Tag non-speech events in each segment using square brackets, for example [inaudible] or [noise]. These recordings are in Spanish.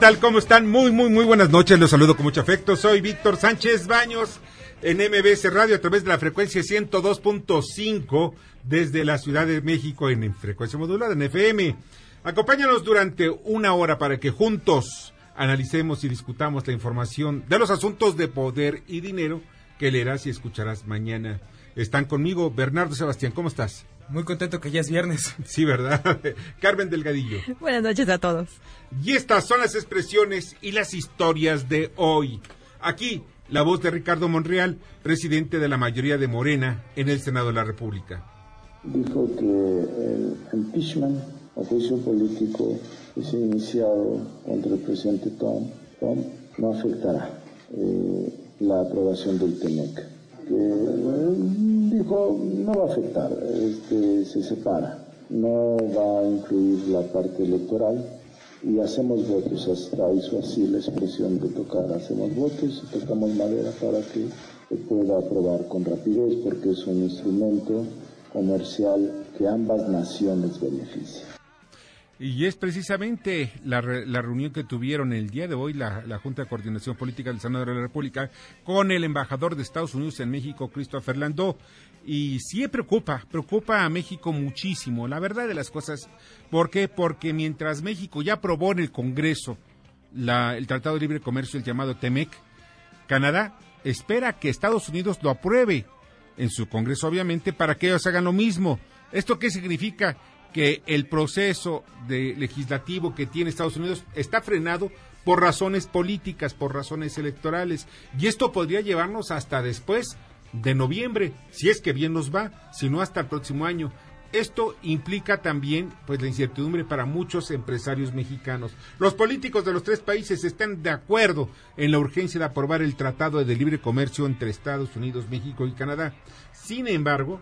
Tal? ¿Cómo están? Muy, muy, muy buenas noches. Los saludo con mucho afecto. Soy Víctor Sánchez Baños en MBS Radio a través de la frecuencia 102.5 desde la Ciudad de México en frecuencia modulada en FM. Acompáñanos durante una hora para que juntos analicemos y discutamos la información de los asuntos de poder y dinero que leerás y escucharás mañana. Están conmigo Bernardo Sebastián. ¿Cómo estás? Muy contento que ya es viernes. [laughs] Sí, ¿verdad? [laughs] Carmen Delgadillo. Buenas noches a todos. Y estas son las expresiones y las historias de hoy. Aquí, la voz de Ricardo Monreal, presidente de la mayoría de Morena en el Senado de la República. dijo que el impeachment o juicio político que se ha iniciado contra el presidente Trump, Trump no afectará eh, la aprobación del TEMEC. Eh, dijo no va a afectar, este, se separa, no va a incluir la parte electoral y hacemos votos, hasta hizo así la expresión de tocar, hacemos votos y tocamos madera para que se pueda aprobar con rapidez porque es un instrumento comercial que ambas naciones benefician. Y es precisamente la, re- la reunión que tuvieron el día de hoy la, Junta de Coordinación Política del Senado de la República con el embajador de Estados Unidos en México, Christopher Landó. Y sí preocupa, preocupa a México muchísimo, la verdad de las cosas. ¿Por qué? Porque mientras México ya aprobó en el Congreso la- el Tratado de Libre Comercio, el llamado TEMEC, Canadá espera que Estados Unidos lo apruebe en su Congreso, obviamente, para que ellos hagan lo mismo. ¿Esto qué significa? Que el proceso de legislativo que tiene Estados Unidos está frenado por razones políticas, por razones electorales. Y esto podría llevarnos hasta después de noviembre, si es que bien nos va, si no hasta el próximo año. Esto implica también pues la incertidumbre para muchos empresarios mexicanos. Los políticos de los tres países están de acuerdo en la urgencia de aprobar el Tratado de Libre Comercio entre Estados Unidos, México y Canadá. Sin embargo,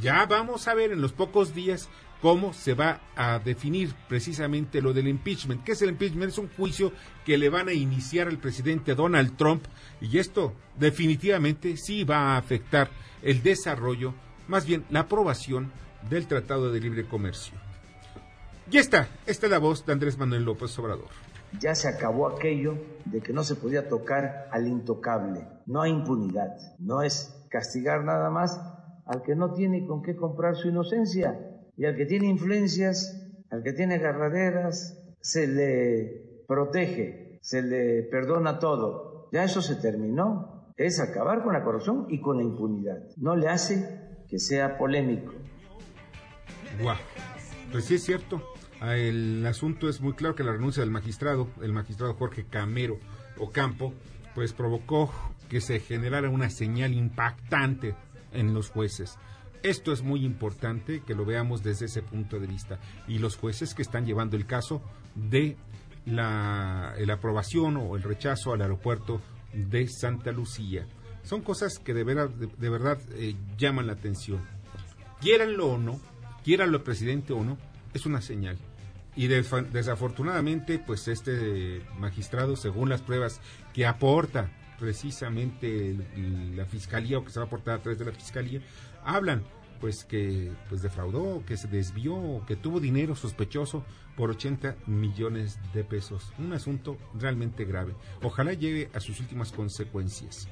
ya vamos a ver en los pocos días cómo se va a definir precisamente lo del impeachment. ¿Qué es el impeachment? Es un juicio que le van a iniciar al presidente Donald Trump y esto definitivamente sí va a afectar el desarrollo, más bien la aprobación del Tratado de Libre Comercio. Y esta, esta es la voz de Andrés Manuel López Obrador. Ya se acabó aquello de que no se podía tocar al intocable. No hay impunidad. No es castigar nada más al que no tiene con qué comprar su inocencia y al que tiene influencias, al que tiene agarraderas, se le protege, se le perdona todo. Ya eso se terminó. Es acabar con la corrupción y con la impunidad. No le hace que sea polémico. Guau. Pues sí es cierto. Ah, El asunto es muy claro que la renuncia del magistrado, el magistrado Jorge Camero Ocampo, pues provocó que se generara una señal impactante en los jueces. Esto es muy importante que lo veamos desde ese punto de vista. Y los jueces que están llevando el caso de la, la aprobación o el rechazo al aeropuerto de Santa Lucía. Son cosas que de, veras- de- verdad eh, llaman la atención. Quiéranlo o no, quiéranlo el presidente o no, es una señal. Y desafortunadamente, pues este magistrado, según las pruebas que aporta precisamente la fiscalía o que se va a aportar a través de la fiscalía, hablan pues que pues defraudó, que se desvió, que tuvo dinero sospechoso por 80 millones de pesos. Un asunto realmente grave. Ojalá llegue a sus últimas consecuencias.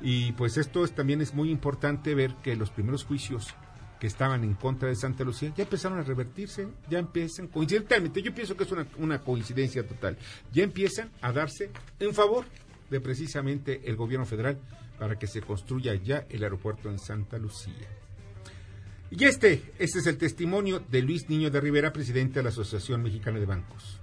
Y pues esto es, también es muy importante ver que los primeros juicios que estaban en contra de Santa Lucía ya empezaron a revertirse, ya empiezan, coincidentalmente, yo pienso que es una, una coincidencia total, ya empiezan a darse en favor de precisamente el gobierno federal para que se construya ya el aeropuerto en Santa Lucía. Y este, este es el testimonio de Luis Niño de Rivera, presidente de la Asociación Mexicana de Bancos.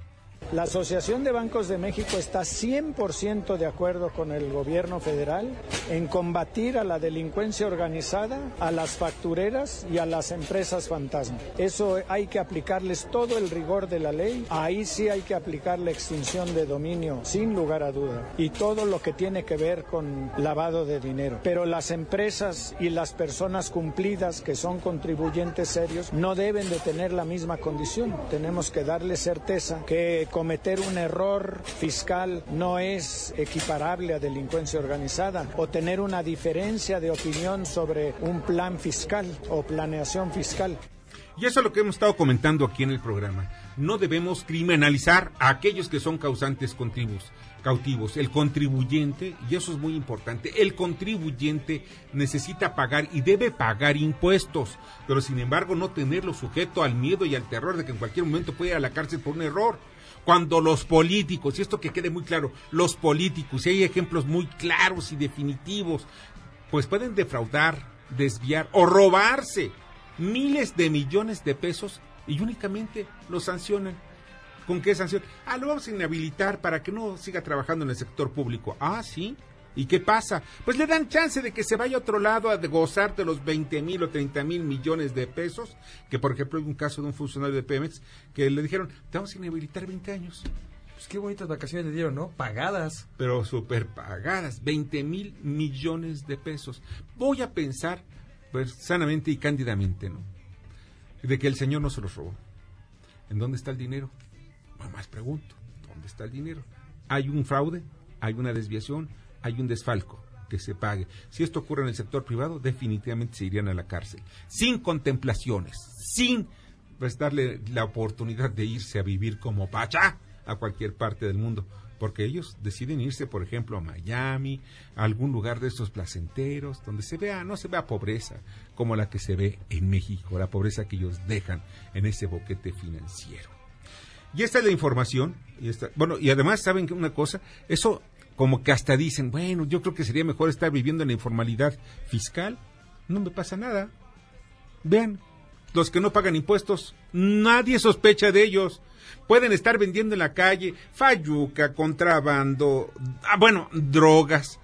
La Asociación de Bancos de México está 100% de acuerdo con el gobierno federal en combatir a la delincuencia organizada, a las factureras y a las empresas fantasma. Eso hay que aplicarles todo el rigor de la ley. Ahí sí hay que aplicar la extinción de dominio, sin lugar a duda, y todo lo que tiene que ver con lavado de dinero. Pero las empresas y las personas cumplidas que son contribuyentes serios no deben de tener la misma condición. Tenemos que darles certeza que cometer un error fiscal no es equiparable a delincuencia organizada o tener una diferencia de opinión sobre un plan fiscal o planeación fiscal. Y eso es lo que hemos estado comentando aquí en el programa. No debemos criminalizar a aquellos que son causantes contribus, cautivos. El contribuyente, y eso es muy importante, el contribuyente necesita pagar y debe pagar impuestos, pero sin embargo no tenerlo sujeto al miedo y al terror de que en cualquier momento puede ir a la cárcel por un error cuando los políticos, y esto que quede muy claro, los políticos, y hay ejemplos muy claros y definitivos, pues pueden defraudar, desviar o robarse miles de millones de pesos y únicamente los sancionan. ¿Con qué sanción? Ah, lo vamos a inhabilitar para que no siga trabajando en el sector público. Ah, sí. ¿Y qué pasa? Pues le dan chance de que se vaya a otro lado a gozar de los 20 mil o 30 mil millones de pesos, que por ejemplo hay un caso de un funcionario de Pemex que le dijeron, te vamos a inhabilitar 20 años. Pues qué bonitas vacaciones le dieron, ¿no? Pagadas. Pero súper pagadas, 20 mil millones de pesos. Voy a pensar, pues sanamente y cándidamente, ¿no? De que el señor no se los robó. ¿En dónde está el dinero? más pregunto, ¿dónde está el dinero? ¿Hay un fraude? ¿Hay una desviación? Hay un desfalco que se pague. Si esto ocurre en el sector privado, definitivamente se irían a la cárcel, sin contemplaciones, sin pues, darle la oportunidad de irse a vivir como pacha a cualquier parte del mundo, porque ellos deciden irse, por ejemplo, a Miami, a algún lugar de estos placenteros, donde se vea, no se vea pobreza como la que se ve en México, la pobreza que ellos dejan en ese boquete financiero. Y esta es la información, y esta, bueno, y además saben que una cosa, eso como que hasta dicen, bueno, yo creo que sería mejor estar viviendo en la informalidad fiscal. No me pasa nada. Vean, los que no pagan impuestos, nadie sospecha de ellos. Pueden estar vendiendo en la calle fayuca, contrabando, ah, bueno, drogas,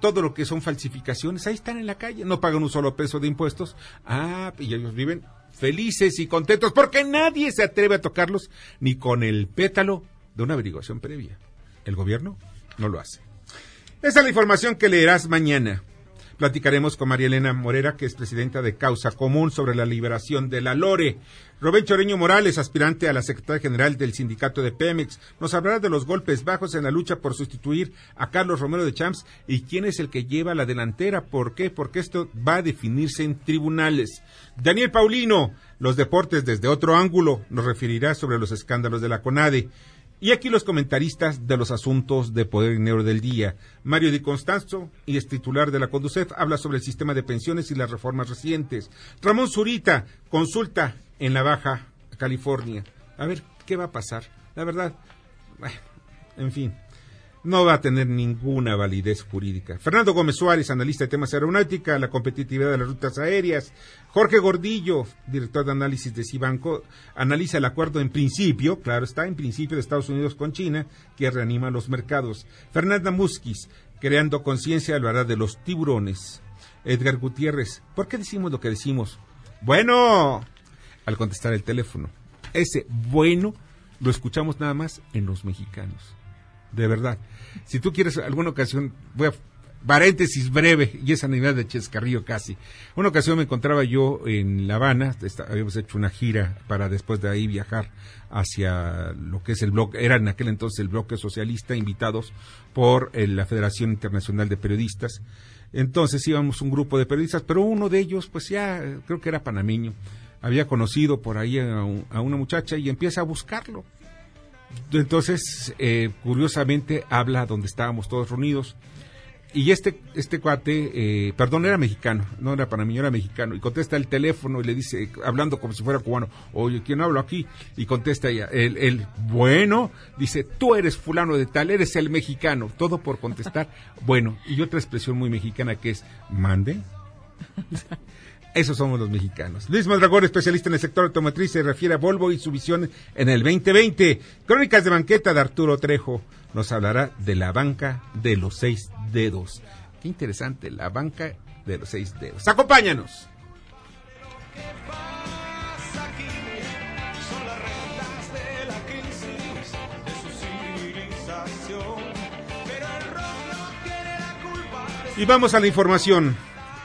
todo lo que son falsificaciones, ahí están en la calle, no pagan un solo peso de impuestos. Ah, y ellos viven felices y contentos porque nadie se atreve a tocarlos ni con el pétalo de una averiguación previa. El gobierno no lo hace. Esa es la información que leerás mañana. Platicaremos con María Elena Morera, que es presidenta de Causa Común sobre la liberación de la Lore. Rubén Choreño Morales, aspirante a la secretaria general del sindicato de Pemex, nos hablará de los golpes bajos en la lucha por sustituir a Carlos Romero de Champs y quién es el que lleva la delantera. ¿Por qué? Porque esto va a definirse en tribunales. Daniel Paulino, los deportes desde otro ángulo, nos referirá sobre los escándalos de la CONADE. Y aquí los comentaristas de los asuntos de poder y dinero del día. Mario Di Constanzo, y es titular de la Conducef, habla sobre el sistema de pensiones y las reformas recientes. Ramón Zurita consulta en la Baja California. A ver, ¿qué va a pasar? La verdad, en fin no va a tener ninguna validez jurídica. Fernando Gómez Suárez, analista de temas aeronáutica, la competitividad de las rutas aéreas. Jorge Gordillo, director de análisis de Cibanco, analiza el acuerdo en principio, claro está, en principio de Estados Unidos con China, que reanima los mercados. Fernanda Musquiz, creando conciencia, hablará de los tiburones. Edgar Gutiérrez, ¿por qué decimos lo que decimos? Bueno, al contestar el teléfono. Ese bueno lo escuchamos nada más en los mexicanos de verdad. Si tú quieres alguna ocasión, voy a paréntesis breve, y esa nivel de Chescarrillo casi. Una ocasión me encontraba yo en La Habana, habíamos hecho una gira para después de ahí viajar hacia lo que es el bloque, era en aquel entonces el bloque socialista, invitados por eh, la Federación Internacional de Periodistas. Entonces íbamos un grupo de periodistas, pero uno de ellos, pues ya creo que era panameño, había conocido por ahí a una muchacha y empieza a buscarlo entonces, eh, curiosamente, habla donde estábamos todos reunidos. Y este, este cuate, eh, perdón, era mexicano, no era para mí, era mexicano, y contesta el teléfono y le dice, hablando como si fuera cubano, oye, ¿quién hablo aquí? Y contesta ella, el, el, bueno, dice, tú eres fulano de tal, eres el mexicano, todo por contestar, [laughs] bueno, y otra expresión muy mexicana que es, mande. [laughs] Esos somos los mexicanos. Luis Mondragón, especialista en el sector automotriz, se refiere a Volvo y su visión en el 2020. Crónicas de banqueta de Arturo Trejo nos hablará de la banca de los seis dedos. Qué interesante, la banca de los seis dedos. Acompáñanos. Y vamos a la información.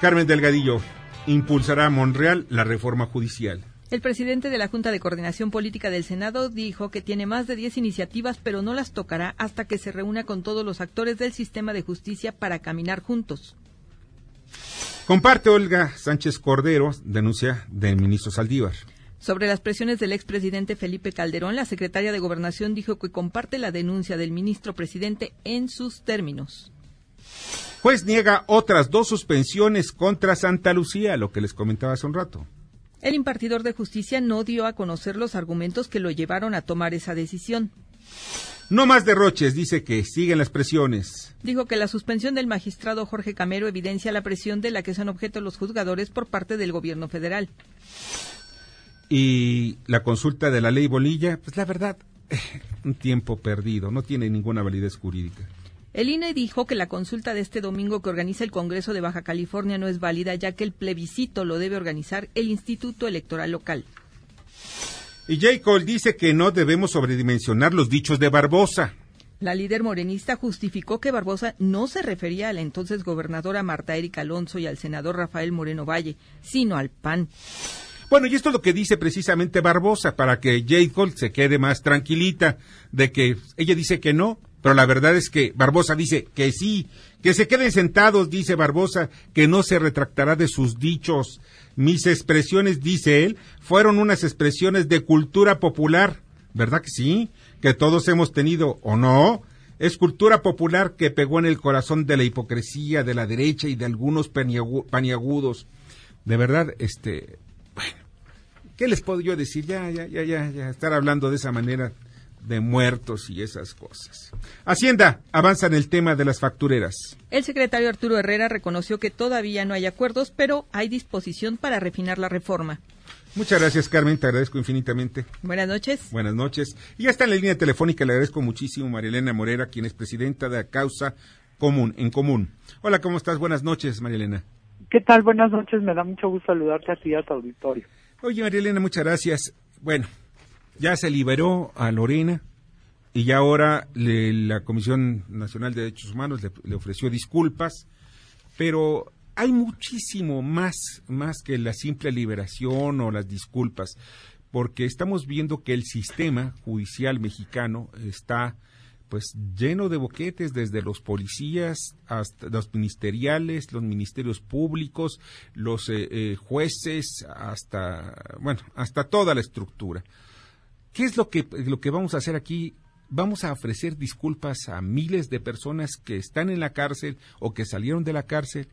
Carmen Delgadillo impulsará a Monreal la reforma judicial. El presidente de la Junta de Coordinación Política del Senado dijo que tiene más de 10 iniciativas, pero no las tocará hasta que se reúna con todos los actores del sistema de justicia para caminar juntos. Comparte Olga Sánchez Cordero denuncia del ministro Saldívar. Sobre las presiones del expresidente Felipe Calderón, la secretaria de Gobernación dijo que comparte la denuncia del ministro presidente en sus términos. Juez niega otras dos suspensiones contra Santa Lucía, lo que les comentaba hace un rato. El impartidor de justicia no dio a conocer los argumentos que lo llevaron a tomar esa decisión. No más derroches, dice que siguen las presiones. Dijo que la suspensión del magistrado Jorge Camero evidencia la presión de la que son objeto los juzgadores por parte del gobierno federal. Y la consulta de la ley Bolilla, pues la verdad, un tiempo perdido, no tiene ninguna validez jurídica. El INE dijo que la consulta de este domingo que organiza el Congreso de Baja California no es válida ya que el plebiscito lo debe organizar el Instituto Electoral Local. Y J. Cole dice que no debemos sobredimensionar los dichos de Barbosa. La líder morenista justificó que Barbosa no se refería a la entonces gobernadora Marta Erika Alonso y al senador Rafael Moreno Valle, sino al PAN. Bueno, y esto es lo que dice precisamente Barbosa, para que J. Cole se quede más tranquilita de que ella dice que no, pero la verdad es que Barbosa dice que sí, que se queden sentados, dice Barbosa, que no se retractará de sus dichos. Mis expresiones, dice él, fueron unas expresiones de cultura popular, ¿verdad que sí? Que todos hemos tenido, ¿o no? Es cultura popular que pegó en el corazón de la hipocresía de la derecha y de algunos paniagu- paniagudos. De verdad, este, bueno, ¿qué les puedo yo decir? Ya, ya, ya, ya, ya, estar hablando de esa manera de muertos y esas cosas. Hacienda avanza en el tema de las factureras. El secretario Arturo Herrera reconoció que todavía no hay acuerdos, pero hay disposición para refinar la reforma. Muchas gracias, Carmen, te agradezco infinitamente. Buenas noches. Buenas noches. Y ya está en la línea telefónica, le agradezco muchísimo Marielena Morera, quien es presidenta de la Causa Común, en Común. Hola, ¿cómo estás? Buenas noches, Marielena. ¿Qué tal? Buenas noches, me da mucho gusto saludarte a ti y a tu auditorio. Oye, Marielena, muchas gracias. Bueno, ya se liberó a Lorena y ya ahora le- la Comisión Nacional de Derechos Humanos le, ofreció disculpas, pero hay muchísimo más, más que la simple liberación o las disculpas, porque estamos viendo que el sistema judicial mexicano está pues lleno de boquetes desde los policías hasta los ministeriales, los ministerios públicos, los eh, eh, jueces, hasta bueno, hasta toda la estructura. ¿Qué es lo que lo que vamos a hacer aquí? Vamos a ofrecer disculpas a miles de personas que están en la cárcel o que salieron de la cárcel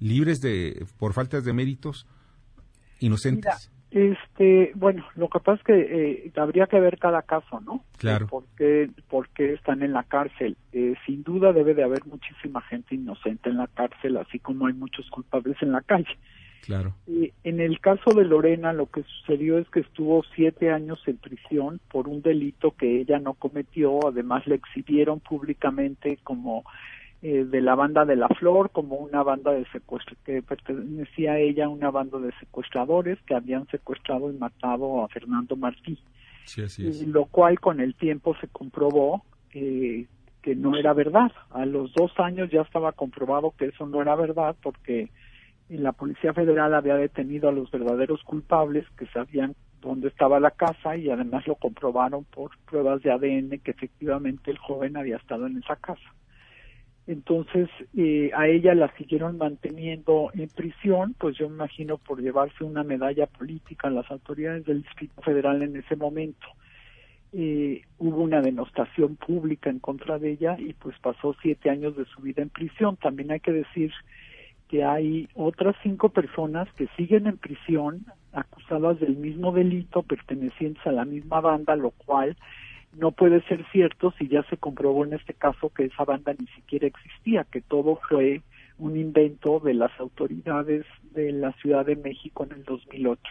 libres de por faltas de méritos inocentes. Este, bueno, lo que pasa es que eh, habría que ver cada caso, ¿no? Claro. ¿Por qué, por qué están en la cárcel? Eh, sin duda debe de haber muchísima gente inocente en la cárcel, así como hay muchos culpables en la calle. Claro. Y en el caso de Lorena, lo que sucedió es que estuvo siete años en prisión por un delito que ella no cometió. Además, le exhibieron públicamente como eh, de la banda de la Flor, como una banda de secuestro que pertenecía a ella, una banda de secuestradores que habían secuestrado y matado a Fernando Martí. Sí, así Y lo cual con el tiempo se comprobó eh, que no era verdad. A los dos años ya estaba comprobado que eso no era verdad porque la Policía Federal había detenido a los verdaderos culpables que sabían dónde estaba la casa y además lo comprobaron por pruebas de ADN que efectivamente el joven había estado en esa casa. Entonces, eh, a ella la siguieron manteniendo en prisión, pues yo me imagino por llevarse una medalla política a las autoridades del Distrito Federal en ese momento. Eh, hubo una denostación pública en contra de ella y pues pasó siete años de su vida en prisión. También hay que decir que hay otras cinco personas que siguen en prisión acusadas del mismo delito pertenecientes a la misma banda, lo cual no puede ser cierto si ya se comprobó en este caso que esa banda ni siquiera existía, que todo fue un invento de las autoridades de la Ciudad de México en el 2008.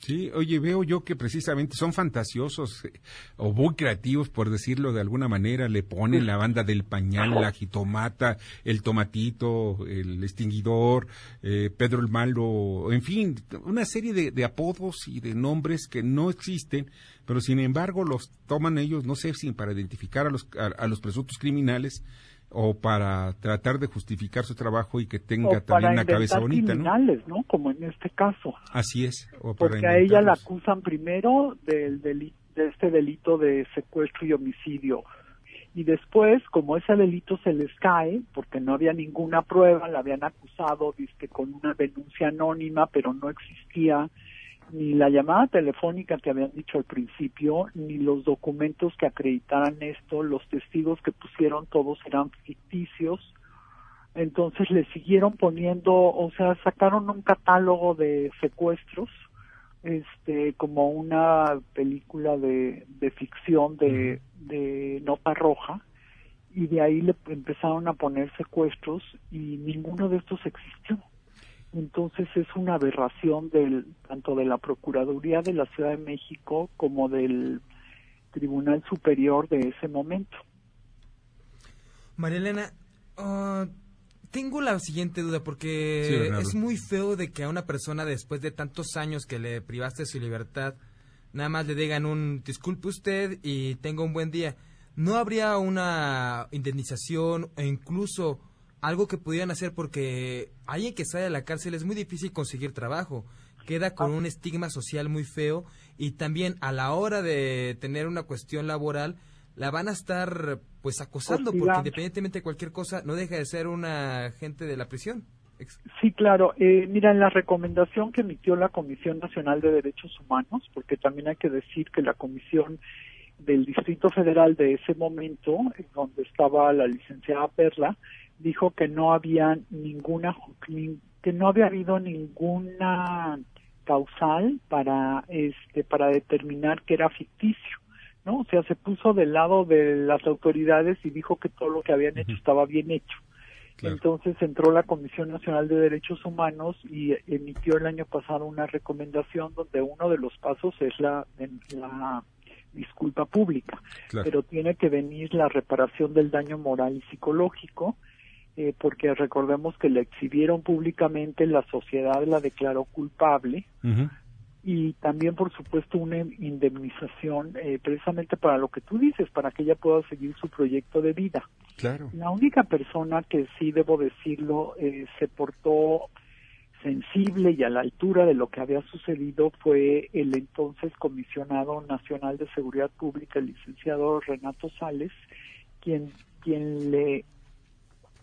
Sí, oye, veo yo que precisamente son fantasiosos eh, o muy creativos, por decirlo de alguna manera. Le ponen la banda del pañal, la jitomata, el tomatito, el extinguidor, eh, Pedro el Malo, en fin, una serie de, de apodos y de nombres que no existen, pero sin embargo los toman ellos, no sé si para identificar a los, a, a los presuntos criminales, o para tratar de justificar su trabajo y que tenga o también una cabeza bonita, criminales, ¿no? Como en este caso. Así es. O para Porque a ella la acusan primero del deli- de este delito de secuestro y homicidio. Y después, como ese delito se les cae, porque no había ninguna prueba, la habían acusado dizque, con una denuncia anónima, pero no existía ni la llamada telefónica que habían dicho al principio, ni los documentos que acreditaran esto, los testigos que pusieron todos eran ficticios. Entonces le siguieron poniendo, o sea, sacaron un catálogo de secuestros, este, como una película de, de ficción de, de nota roja, y de ahí le empezaron a poner secuestros y ninguno de estos existió. Entonces es una aberración del tanto de la Procuraduría de la Ciudad de México como del Tribunal Superior de ese momento. María Elena, ah, tengo la siguiente duda porque es muy feo de que a una persona después de tantos años que le privaste de su libertad, nada más le digan un disculpe usted y tenga un buen día. ¿No habría una indemnización o incluso algo que pudieran hacer porque alguien que sale de la cárcel es muy difícil conseguir trabajo? Queda con un estigma social muy feo y también a la hora de tener una cuestión laboral la van a estar pues acosando porque independientemente de cualquier cosa no deja de ser una agente de la prisión. Sí, claro. Eh, mira, en la recomendación que emitió la Comisión Nacional de Derechos Humanos, porque también hay que decir que la Comisión del Distrito Federal de ese momento, en donde estaba la licenciada Perla, dijo que no había ninguna, ni- que no había habido ninguna causal para, este, para determinar que era ficticio. ¿no? O sea, se puso del lado de las autoridades y dijo que todo lo que habían hecho estaba bien hecho. Claro. Entonces entró la Comisión Nacional de Derechos Humanos y emitió el año pasado una recomendación donde uno de los pasos es la, en- la disculpa pública, Claro. pero tiene que venir la reparación del daño moral y psicológico, eh, porque recordemos que la exhibieron públicamente, la sociedad la declaró culpable y también, por supuesto, una indemnización eh, precisamente para lo que tú dices, para que ella pueda seguir su proyecto de vida. Claro. La única persona que sí, debo decirlo, eh, se portó sensible y a la altura de lo que había sucedido fue el entonces comisionado nacional de seguridad pública, el licenciado Renato Sales, quien, quien le,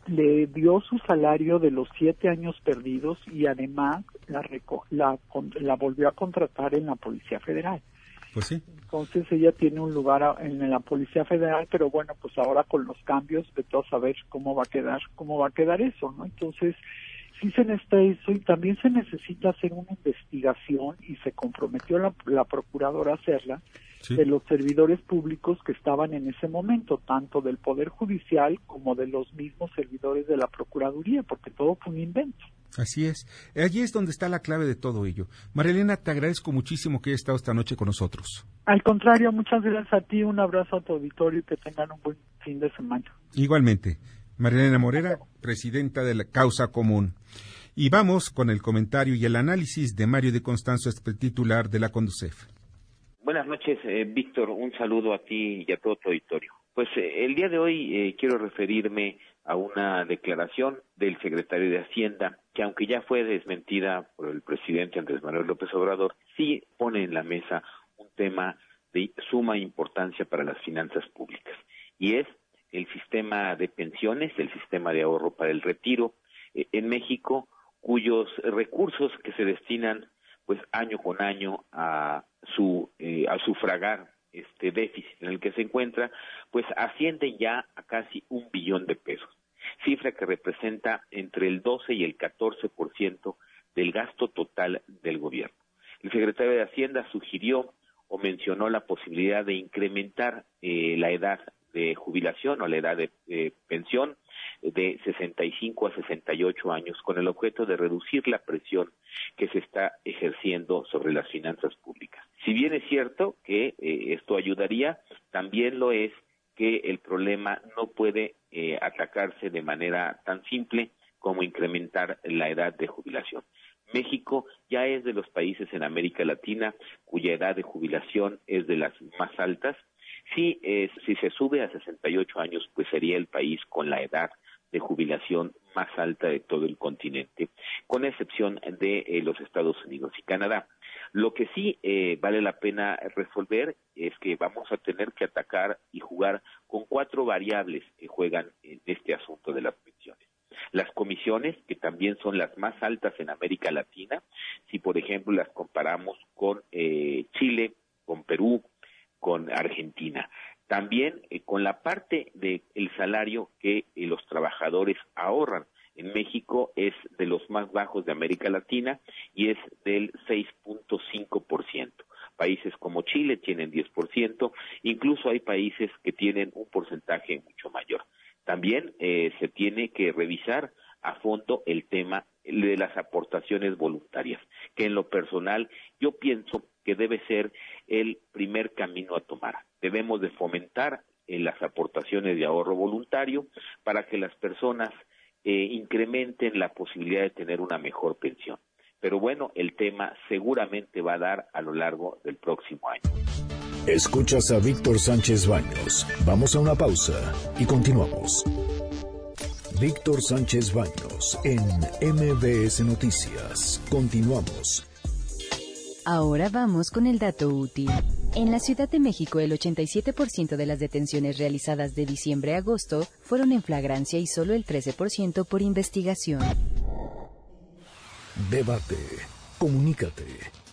le dio su salario de los siete años perdidos y además la, reco- la, la volvió a contratar en la Policía Federal. Pues sí. Entonces ella tiene un lugar en la Policía Federal, pero bueno, pues ahora con los cambios, de todo saber cómo va a quedar, cómo va a quedar eso, ¿no? Entonces, sí se necesita eso y también se necesita hacer una investigación y se comprometió la, la procuradora a hacerla Sí. de los servidores públicos que estaban en ese momento, tanto del Poder Judicial como de los mismos servidores de la Procuraduría, porque todo fue un invento. Así es. Allí es donde está la clave de todo ello. María Elena, te agradezco muchísimo que hayas estado esta noche con nosotros. Al contrario, muchas gracias a ti, un abrazo a tu auditorio y que tengan un buen fin de semana. Igualmente, María Elena Morera, presidenta de la Causa Común. Y vamos con el comentario y el análisis de Mario de Constanzo, este titular de la Conducef. Buenas noches, eh, Víctor. Un saludo a ti y a todo tu auditorio. Pues eh, el día de hoy eh, quiero referirme a una declaración del secretario de Hacienda que aunque ya fue desmentida por el presidente Andrés Manuel López Obrador, sí pone en la mesa un tema de suma importancia para las finanzas públicas y es el sistema de pensiones, el sistema de ahorro para el retiro eh, en México, cuyos recursos que se destinan pues año con año a su eh, a sufragar este déficit en el que se encuentra, pues ascienden ya a casi un billón de pesos, cifra que representa entre el 12 y el 14% del gasto total del gobierno. El secretario de Hacienda sugirió o mencionó la posibilidad de incrementar eh, la edad de jubilación o la edad de eh, pensión de 65 a 68 años con el objeto de reducir la presión que se está ejerciendo sobre las finanzas públicas. Si bien es cierto que eh, esto ayudaría, también lo es que el problema no puede eh, atacarse de manera tan simple como incrementar la edad de jubilación. México ya es de los países en América Latina cuya edad de jubilación es de las más altas. Si, eh, si se sube a 68 años, pues sería el país con la edad de jubilación más alta de todo el continente, con excepción de eh, los Estados Unidos y Canadá. Lo que sí eh, vale la pena resolver es que vamos a tener que atacar y jugar con cuatro variables que juegan en este asunto de las pensiones las comisiones, que también son las más altas en América Latina, si por ejemplo las comparamos con eh, Chile, con Perú, con Argentina. También eh, con la parte del salario que eh, los trabajadores ahorran. En México es de los más bajos de América Latina y es del 6.5%. Países como Chile tienen 10%, incluso hay países que tienen un porcentaje mucho mayor. También eh, se tiene que revisar a fondo el tema de las aportaciones voluntarias, que en lo personal yo pienso que debe ser el primer camino a tomar. Debemos de fomentar eh, las aportaciones de ahorro voluntario para que las personas eh, incrementen la posibilidad de tener una mejor pensión. Pero bueno, el tema seguramente va a dar a lo largo del próximo año. Escuchas a Víctor Sánchez Baños. Vamos a una pausa y continuamos. Víctor Sánchez Baños en MBS Noticias. Continuamos. Ahora vamos con el dato útil. En la Ciudad de México, el 87% de las detenciones realizadas de diciembre a agosto fueron en flagrancia y solo el 13% por investigación. Debate. Comunícate.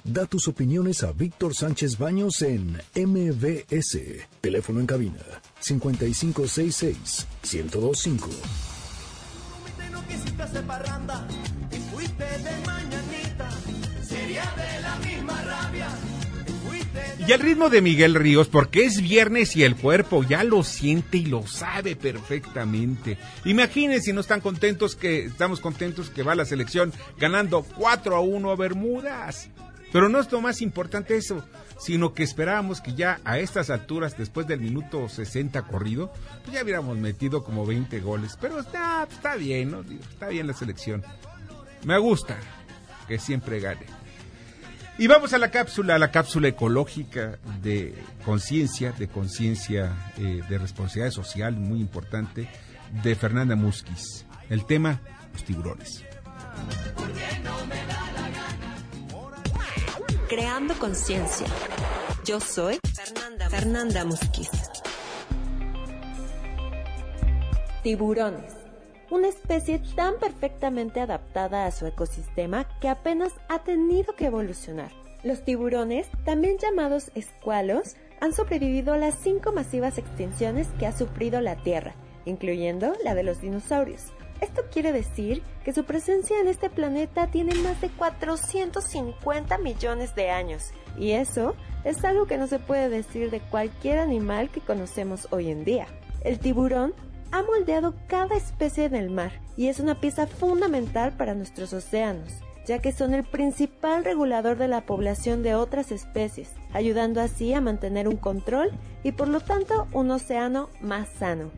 Da tus opiniones a Víctor Sánchez Baños en MBS. Teléfono en cabina 5566 1025. Y el ritmo de Miguel Ríos, porque es viernes y el cuerpo ya lo siente y lo sabe perfectamente. Imagínense si no están contentos que estamos contentos que va la selección ganando 4 a 1 a Bermudas. Pero no es lo más importante eso, sino que esperábamos que ya a estas alturas, después del minuto 60 corrido, pues ya hubiéramos metido como 20 goles. Pero está, está bien, ¿no? Está bien la selección. Me gusta que siempre gane. Y vamos a la cápsula, a la cápsula ecológica de conciencia, de conciencia eh, de responsabilidad social muy importante, de Fernanda Musquiz. El tema, los tiburones. Creando conciencia. Yo soy Fernanda, Fernanda Musquiz. Tiburones. Una especie tan perfectamente adaptada a su ecosistema que apenas ha tenido que evolucionar. Los tiburones, también llamados escualos, han sobrevivido a las cinco masivas extinciones que ha sufrido la Tierra, incluyendo la de los dinosaurios. Esto quiere decir que su presencia en este planeta tiene más de 450 millones de años, y eso es algo que no se puede decir de cualquier animal que conocemos hoy en día. El tiburón ha moldeado cada especie en el mar y es una pieza fundamental para nuestros océanos, ya que son el principal regulador de la población de otras especies, ayudando así a mantener un control y por lo tanto un océano más sano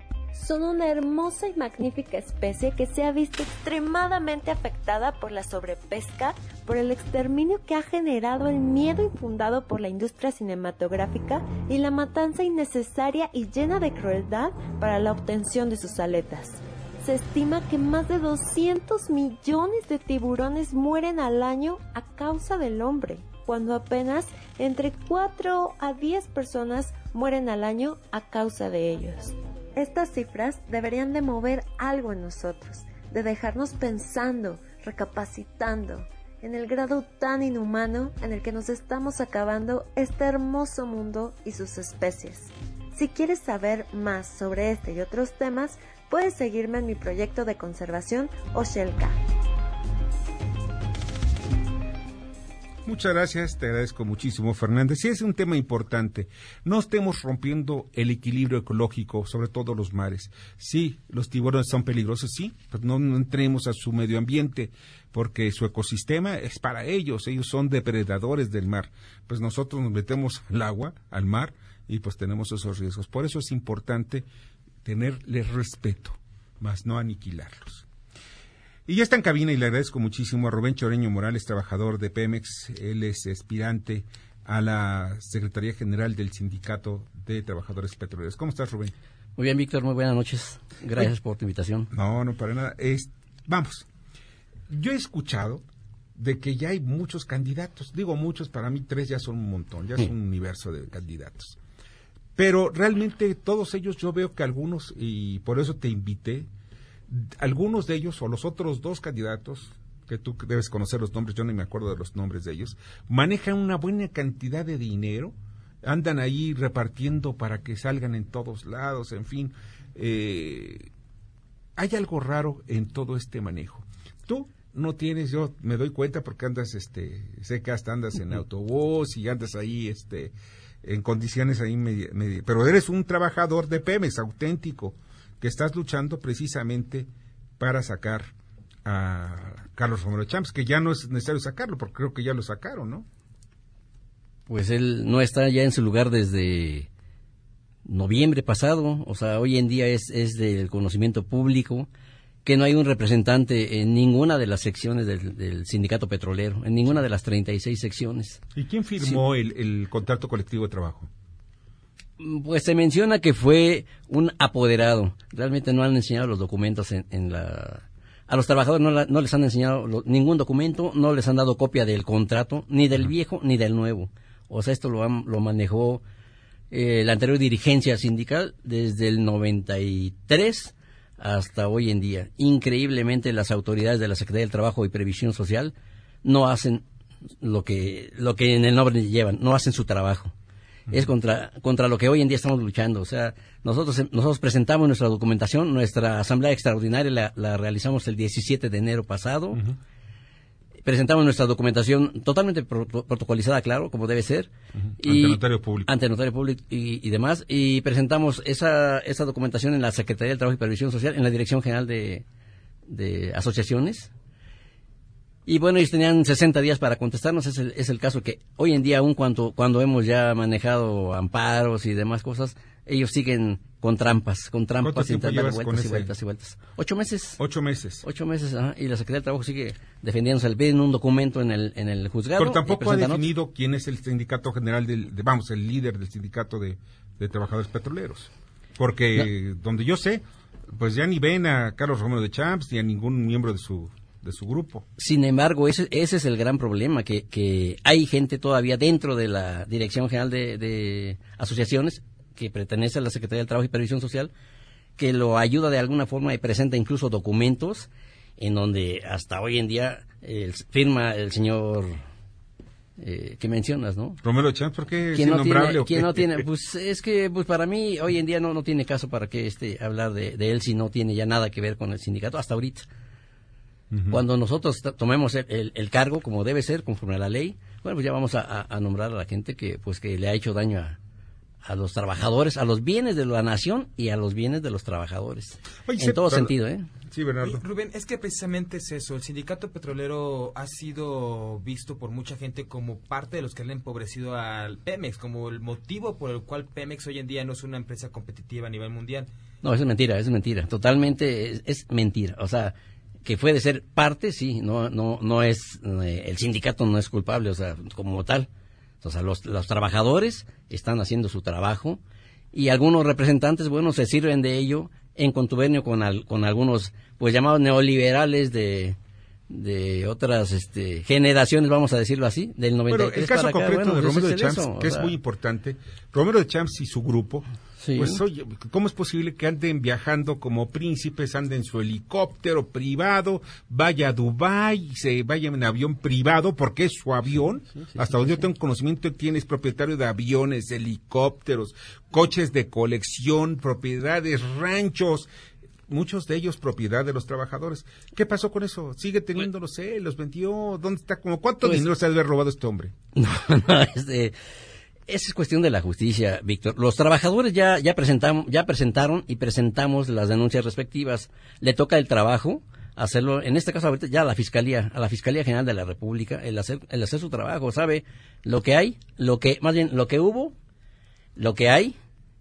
son una hermosa y magnífica especie que se ha visto extremadamente afectada por la sobrepesca, por el exterminio que ha generado el miedo infundado por la industria cinematográfica y la matanza innecesaria y llena de crueldad para la obtención de sus aletas. Se estima que más de 200 millones de tiburones mueren al año a causa del hombre, cuando apenas entre 4 a 10 personas mueren al año a causa de ellos. Estas cifras deberían de mover algo en nosotros, de dejarnos pensando, recapacitando en el grado tan inhumano en el que nos estamos acabando este hermoso mundo y sus especies. Si quieres saber más sobre este y otros temas, puedes seguirme en mi proyecto de conservación Oshelka. Muchas gracias, te agradezco muchísimo, Fernández. Sí, es un tema importante. No estemos rompiendo el equilibrio ecológico, sobre todo los mares. Sí, los tiburones son peligrosos, sí, pero no, no entremos a su medio ambiente, porque su ecosistema es para ellos, ellos son depredadores del mar. Pues nosotros nos metemos al agua, al mar, y pues tenemos esos riesgos. Por eso es importante tenerles respeto, más no aniquilarlos. Y ya está en cabina y le agradezco muchísimo a Rubén Choreño Morales, trabajador de Pemex. Él es aspirante a la Secretaría General del Sindicato de Trabajadores Petroleros. ¿Cómo estás, Rubén? Muy bien, Víctor, muy buenas noches. Gracias por tu invitación. No, no, para nada. Es, vamos, yo he escuchado de que ya hay muchos candidatos. Digo muchos, para mí tres ya son un montón, ya es un universo de candidatos. Pero realmente todos ellos yo veo que algunos, y por eso te invité, algunos de ellos o los otros dos candidatos que tú debes conocer los nombres, yo no me acuerdo de los nombres de ellos, manejan una buena cantidad de dinero, andan ahí repartiendo para que salgan en todos lados, en fin. Eh, hay algo raro en todo este manejo. Tú no tienes, yo me doy cuenta porque andas, este, sé que hasta andas en autobús y andas ahí, este, en condiciones ahí, pero eres un trabajador de Pemex auténtico que estás luchando precisamente para sacar a Carlos Romero Champs, que ya no es necesario sacarlo, porque creo que ya lo sacaron, ¿no? Pues él no está ya en su lugar desde noviembre pasado, o sea, hoy en día es, es del conocimiento público que no hay un representante en ninguna de las secciones del, sindicato petrolero, en ninguna de las 36 secciones. ¿Y quién firmó el, el contrato colectivo de trabajo? Pues se menciona que fue un apoderado. Realmente no han enseñado los documentos en, la... A los trabajadores no, les han enseñado ningún documento, no les han dado copia del contrato, ni del viejo ni del nuevo. O sea, esto lo, lo manejó eh, la anterior dirigencia sindical desde el 93 hasta hoy en día. Increíblemente las autoridades de la Secretaría del Trabajo y Previsión Social no hacen lo que, lo que en el nombre llevan, no hacen su trabajo es contra, contra lo que hoy en día estamos luchando. O sea, nosotros, nosotros presentamos nuestra documentación, nuestra asamblea extraordinaria la, realizamos el 17 de enero pasado. Presentamos nuestra documentación totalmente protocolizada, claro, como debe ser. y, ante notario público. Ante notario público y, demás. Y presentamos esa, esa documentación en la Secretaría del Trabajo y Previsión Social, en la Dirección General de, de Asociaciones y bueno, ellos tenían 60 días para contestarnos. Es el, es el caso que hoy en día, aún cuando, cuando hemos ya manejado amparos y demás cosas, ellos siguen con trampas, con trampas, intentando vueltas y vueltas y vueltas. Ocho meses. Ocho meses. Ocho meses, y la Secretaría de Trabajo sigue defendiéndose. Le piden un documento en el, en el juzgado. Pero tampoco ha definido quién es el sindicato general, del, vamos, el líder del sindicato de, trabajadores petroleros. Porque donde yo sé, pues ya ni ven a Carlos Romero de Champs ni a ningún miembro de su de su grupo. Sin embargo, ese, ese es el gran problema, que, que hay gente todavía dentro de la Dirección General de, Asociaciones que pertenece a la Secretaría del Trabajo y Previsión Social, que lo ayuda de alguna forma y presenta incluso documentos en donde hasta hoy en día firma el señor eh, que mencionas, ¿no? Romero Champs, ¿por qué es innombrable? Tiene, no tiene? Pues es que pues para mí hoy en día no, no tiene caso para que este hablar de, de él si no tiene ya nada que ver con el sindicato hasta ahorita. Cuando nosotros tomemos el, cargo como debe ser, conforme a la ley, bueno, pues ya vamos a, nombrar a la gente que, pues, que le ha hecho daño a, a los trabajadores, a los bienes de la nación y a los bienes de los trabajadores. en todo sentido, ¿eh? Sí, Bernardo. Rubén, es que precisamente es eso. El sindicato petrolero ha sido visto por mucha gente como parte de los que han empobrecido al Pemex, como el motivo por el cual Pemex hoy en día no es una empresa competitiva a nivel mundial. No, eso es mentira, es mentira. Totalmente es, es mentira. O sea, que puede ser parte, sí, no, no, no es, eh, el sindicato no es culpable, o sea, como tal. O sea, los, los trabajadores están haciendo su trabajo y algunos representantes, bueno, se sirven de ello en contubernio con, con algunos, pues llamados neoliberales de, de otras este, generaciones, vamos a decirlo así, del 93 Pero el caso concreto de pues Romero de Champs, que es muy importante, Romero de Champs y su grupo pues oye, ¿cómo es posible que anden viajando como príncipes, anden en su helicóptero privado, vaya a Dubái, se vaya en avión privado, porque es su avión? Hasta donde yo tengo conocimiento, tienes propietario de aviones, helicópteros, coches de colección, propiedades, ranchos. Muchos de ellos propiedad de los trabajadores. ¿Qué pasó con eso? ¿Sigue teniéndolos él? ¿Los vendió? ¿Dónde está? ¿Cómo cuánto Pues- dinero se ha haber robado este hombre? [laughs] No, no, este, esa es cuestión de la justicia, Víctor. Los trabajadores ya, ya, presentamos, ya presentaron y presentamos las denuncias respectivas. Le toca el trabajo hacerlo, en este caso ahorita ya a la Fiscalía, a la Fiscalía General de la República, el hacer, el hacer su trabajo, sabe lo que hay, lo que, más bien, lo que hubo, lo que hay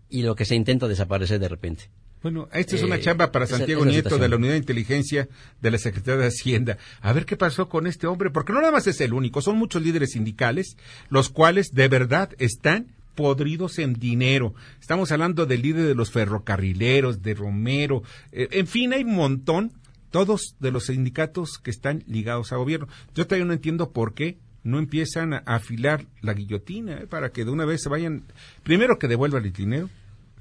y lo que se intenta desaparecer de repente. Bueno, esta es una Eh, chamba para Santiago esa Nieto situación. de la Unidad de Inteligencia de la Secretaría de Hacienda. A ver qué pasó con este hombre, porque no nada más es el único, son muchos líderes sindicales, los cuales de verdad están podridos en dinero. Estamos hablando del líder de los ferrocarrileros, de Romero, eh, en fin, hay un montón, todos de los sindicatos que están ligados a gobierno. Yo todavía no entiendo por qué no empiezan a afilar la guillotina eh, para que de una vez se vayan, primero que devuelvan el dinero,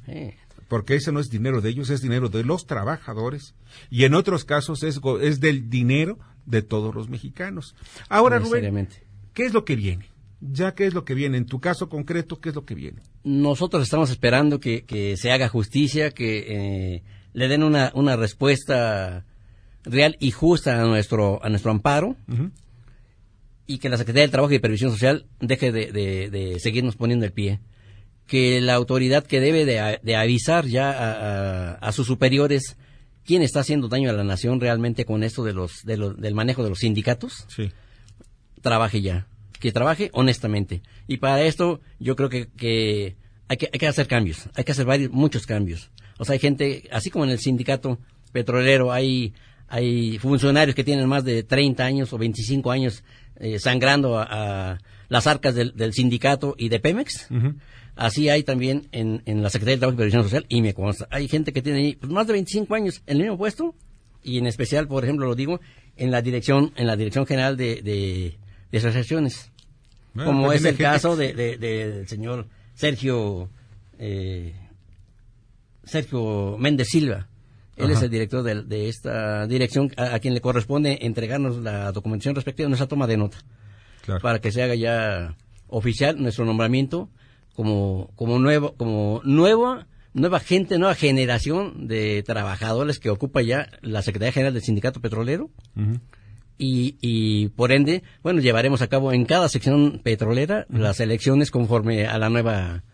Eh, porque ese no es dinero de ellos, es dinero de los trabajadores y en otros casos es, es del dinero de todos los mexicanos. Ahora, Rubén. ¿qué es lo que viene? Ya, ¿qué es lo que viene? En tu caso concreto, ¿qué es lo que viene? Nosotros estamos esperando que, que se haga justicia, que eh, le den una, una respuesta real y justa a nuestro, a nuestro amparo y que la Secretaría del Trabajo y Previsión Social deje de, de- de seguirnos poniendo el pie. Que la autoridad que debe de, avisar ya a, a- a sus superiores quién está haciendo daño a la nación realmente con esto de los, de los- del manejo de los sindicatos, Sí. trabaje ya. Que trabaje honestamente. Y para esto yo creo que, que hay que, hay que hacer cambios. Hay que hacer varios, muchos cambios. O sea, hay gente, así como en el sindicato petrolero, hay, hay funcionarios que tienen más de 30 años o 25 años eh, sangrando a, a las arcas del, del sindicato y de Pemex. Así hay también en, en la Secretaría de Trabajo y Previsión Social, y me consta. Hay gente que tiene ahí, pues, más de 25 años en el mismo puesto, y en especial, por ejemplo, lo digo, en la dirección, en la dirección general de, de, de asociaciones. Bueno, como pues es el gente- caso de, de- de- del señor Sergio eh, Sergio Méndez Silva. Él Ajá. es el director de, de esta dirección a, a quien le corresponde entregarnos la documentación respectiva nuestra toma de nota Claro. para que se haga ya oficial nuestro nombramiento como como nuevo como nueva nueva gente nueva generación de trabajadores que ocupa ya la Secretaría General del Sindicato Petrolero y, y por ende, bueno, llevaremos a cabo en cada sección petrolera las elecciones conforme a la nueva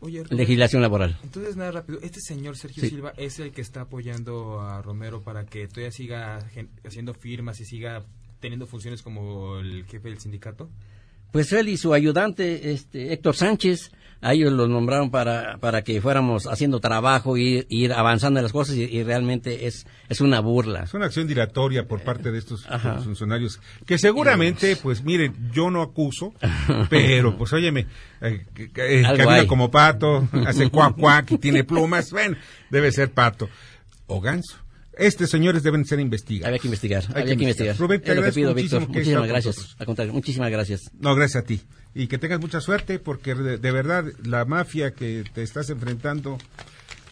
Oye, Rubén, legislación laboral. Entonces, nada rápido, este señor Sergio Sí. Silva es el que está apoyando a Romero para que todavía siga haciendo firmas y siga teniendo funciones como el jefe del sindicato. Pues él y su ayudante, este, Héctor Sánchez, a ellos los nombraron para, para que fuéramos haciendo trabajo y ir avanzando en las cosas y, y realmente es, es una burla. Es una acción dilatoria por parte de estos Ajá. funcionarios que seguramente, pues miren, yo no acuso, [laughs] pero pues óyeme, eh, eh, camina como pato, [laughs] hace cuac cuac y tiene plumas, bueno, debe ser pato o ganso. Estos señores deben ser investigados. Había que investigar, había que investigar. Rubén, te es lo que pido, Víctor. Muchísimas gracias. muchísimas gracias. No, gracias a ti. Y que tengas mucha suerte porque de, de verdad la mafia que te estás enfrentando,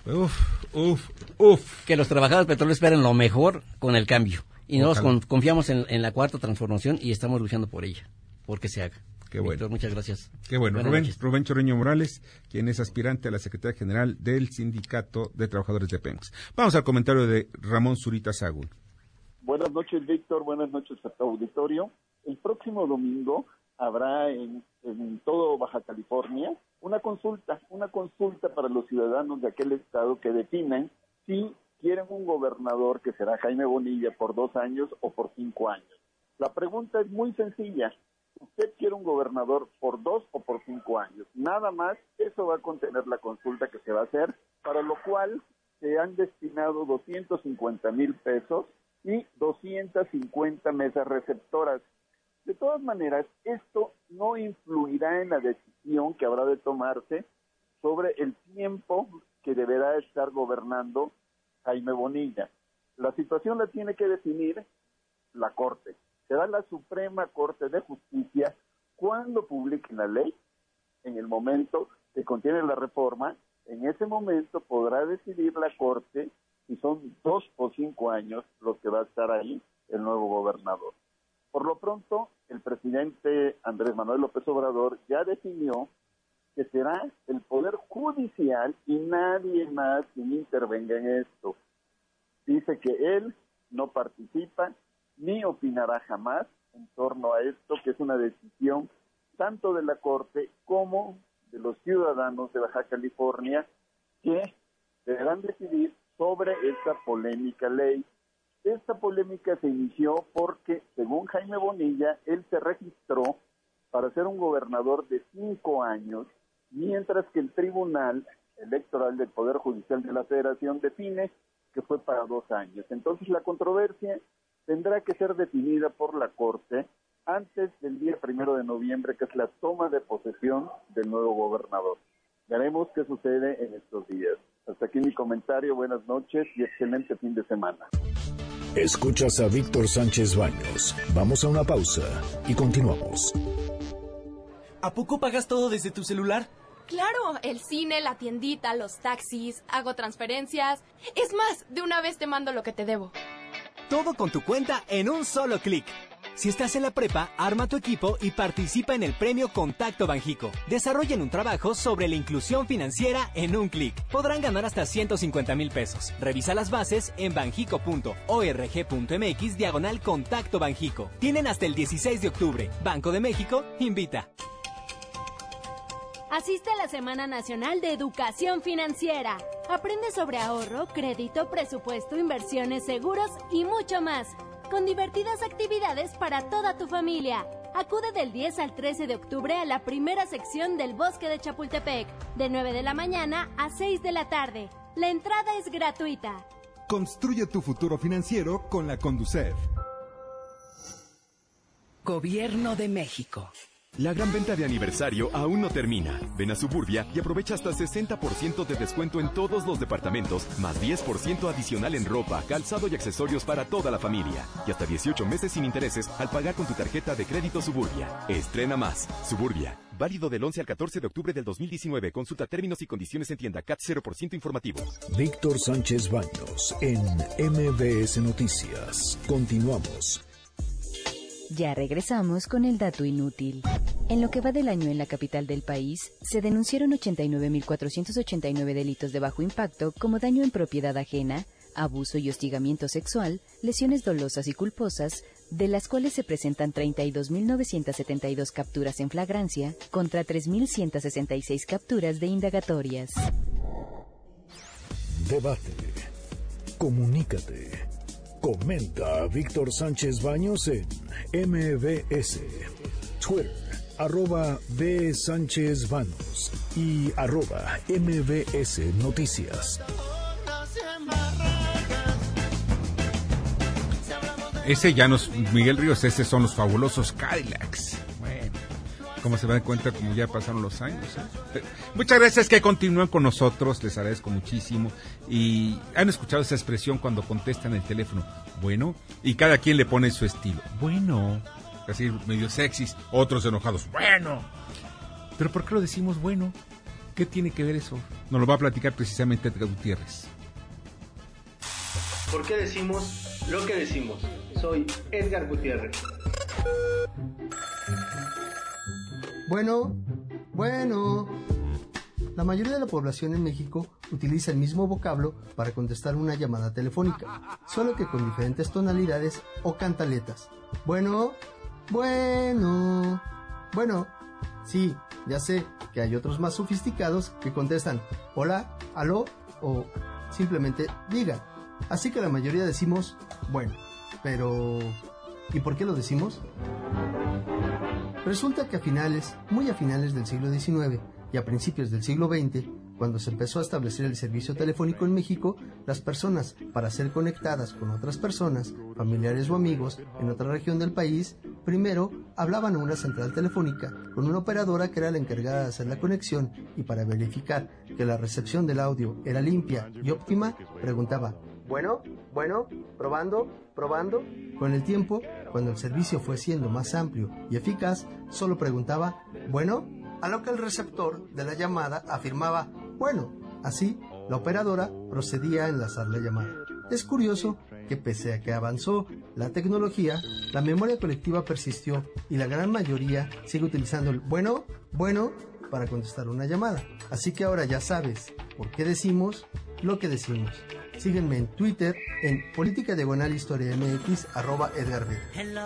uf, uf, uf. Que los trabajadores petroleros esperen lo mejor con el cambio. Y nosotros con- confiamos en, en la cuarta transformación y estamos luchando por ella, porque se haga. Qué bueno. Víctor, muchas gracias. Qué bueno. Buenas Rubén, noches. Rubén Chorreño Morales, quien es aspirante a la Secretaría General del Sindicato de Trabajadores de Pemex. Vamos al comentario de Ramón Zurita Sagún. Buenas noches, Víctor. Buenas noches a tu auditorio. El próximo domingo habrá en, en todo Baja California una consulta, una consulta para los ciudadanos de aquel estado que definan si quieren un gobernador que será Jaime Bonilla por dos años o por cinco años. La pregunta es muy sencilla. ¿Usted quiere un gobernador por dos o por cinco años? Nada más, eso va a contener la consulta que se va a hacer, para lo cual se han destinado 250 mil pesos y 250 mesas receptoras. De todas maneras, esto no influirá en la decisión que habrá de tomarse sobre el tiempo que deberá estar gobernando Jaime Bonilla. La situación la tiene que definir la Corte. Será la Suprema Corte de Justicia cuando publique la ley, en el momento que contiene la reforma, en ese momento podrá decidir la Corte si son dos o cinco años los que va a estar ahí el nuevo gobernador. Por lo pronto, el presidente Andrés Manuel López Obrador ya definió que será el Poder Judicial y nadie más quien intervenga en esto. dice que él no participa ni opinará jamás en torno a esto, que es una decisión tanto de la Corte como de los ciudadanos de Baja California que deberán decidir sobre esta polémica ley. Esta polémica se inició porque, según Jaime Bonilla, él se registró para ser un gobernador de cinco años, mientras que el Tribunal Electoral del Poder Judicial de la Federación define que fue para dos años. Entonces la controversia tendrá que ser definida por la Corte antes del día primero de noviembre, que es la toma de posesión del nuevo gobernador. Veremos qué sucede en estos días. Hasta aquí mi comentario, buenas noches y excelente fin de semana. Escuchas a Víctor Sánchez Baños. Vamos a una pausa y continuamos. ¿A poco pagas todo desde tu celular? Claro, el cine, la tiendita, los taxis, hago transferencias. Es más, de una vez te mando lo que te debo. Todo con tu cuenta en un solo clic. Si estás en la prepa, arma tu equipo y participa en el premio Contacto Banjico. Desarrollen un trabajo sobre la inclusión financiera en un clic. Podrán ganar hasta 150 mil pesos. Revisa las bases en banjico.org.mx diagonal Contacto Banjico. Tienen hasta el 16 de octubre. Banco de México invita. Asiste a la Semana Nacional de Educación Financiera. Aprende sobre ahorro, crédito, presupuesto, inversiones, seguros y mucho más. Con divertidas actividades para toda tu familia. Acude del 10 al 13 de octubre a la primera sección del Bosque de Chapultepec, de 9 de la mañana a 6 de la tarde. La entrada es gratuita. Construye tu futuro financiero con la Conducef. Gobierno de México. La gran venta de aniversario aún no termina. Ven a Suburbia y aprovecha hasta 60% de descuento en todos los departamentos, más 10% adicional en ropa, calzado y accesorios para toda la familia. Y hasta 18 meses sin intereses al pagar con tu tarjeta de crédito Suburbia. Estrena más. Suburbia. Válido del 11 al 14 de octubre del 2019. Consulta términos y condiciones en tienda CAT 0% informativo. Víctor Sánchez Baños en MBS Noticias. Continuamos. Ya regresamos con el dato inútil. En lo que va del año en la capital del país, se denunciaron 89.489 delitos de bajo impacto como daño en propiedad ajena, abuso y hostigamiento sexual, lesiones dolosas y culposas, de las cuales se presentan 32.972 capturas en flagrancia contra 3.166 capturas de indagatorias. Debate. Comunícate. Comenta Víctor Sánchez Baños en MBS, Twitter, arroba B. Sánchez Baños y arroba MBS Noticias. Ese ya nos, Miguel Ríos, ese son los fabulosos Cadillacs. Como se dan cuenta, como ya pasaron los años. ¿eh? Muchas gracias que continúan con nosotros, les agradezco muchísimo. Y han escuchado esa expresión cuando contestan el teléfono, bueno, y cada quien le pone su estilo. Bueno, así medio sexys, otros enojados, bueno. Pero ¿por qué lo decimos bueno? ¿Qué tiene que ver eso? Nos lo va a platicar precisamente Edgar Gutiérrez. ¿Por qué decimos lo que decimos? Soy Edgar Gutiérrez. Bueno, bueno. La mayoría de la población en México utiliza el mismo vocablo para contestar una llamada telefónica, solo que con diferentes tonalidades o cantaletas. Bueno, bueno, bueno. Sí, ya sé que hay otros más sofisticados que contestan hola, aló o simplemente diga. Así que la mayoría decimos bueno, pero ¿y por qué lo decimos? Resulta que a finales, muy a finales del siglo XIX y a principios del siglo XX, cuando se empezó a establecer el servicio telefónico en México, las personas, para ser conectadas con otras personas, familiares o amigos en otra región del país, primero hablaban a una central telefónica con una operadora que era la encargada de hacer la conexión y para verificar que la recepción del audio era limpia y óptima, preguntaba, bueno, bueno, probando, probando. Con el tiempo, cuando el servicio fue siendo más amplio y eficaz, solo preguntaba, bueno, a lo que el receptor de la llamada afirmaba, bueno. Así, la operadora procedía a enlazar la llamada. Es curioso que pese a que avanzó la tecnología, la memoria colectiva persistió y la gran mayoría sigue utilizando el bueno, bueno para contestar una llamada. Así que ahora ya sabes por qué decimos lo que decimos. Síguenme en Twitter en Política Diagonal Historia MX, arroba Edgar B. Hello,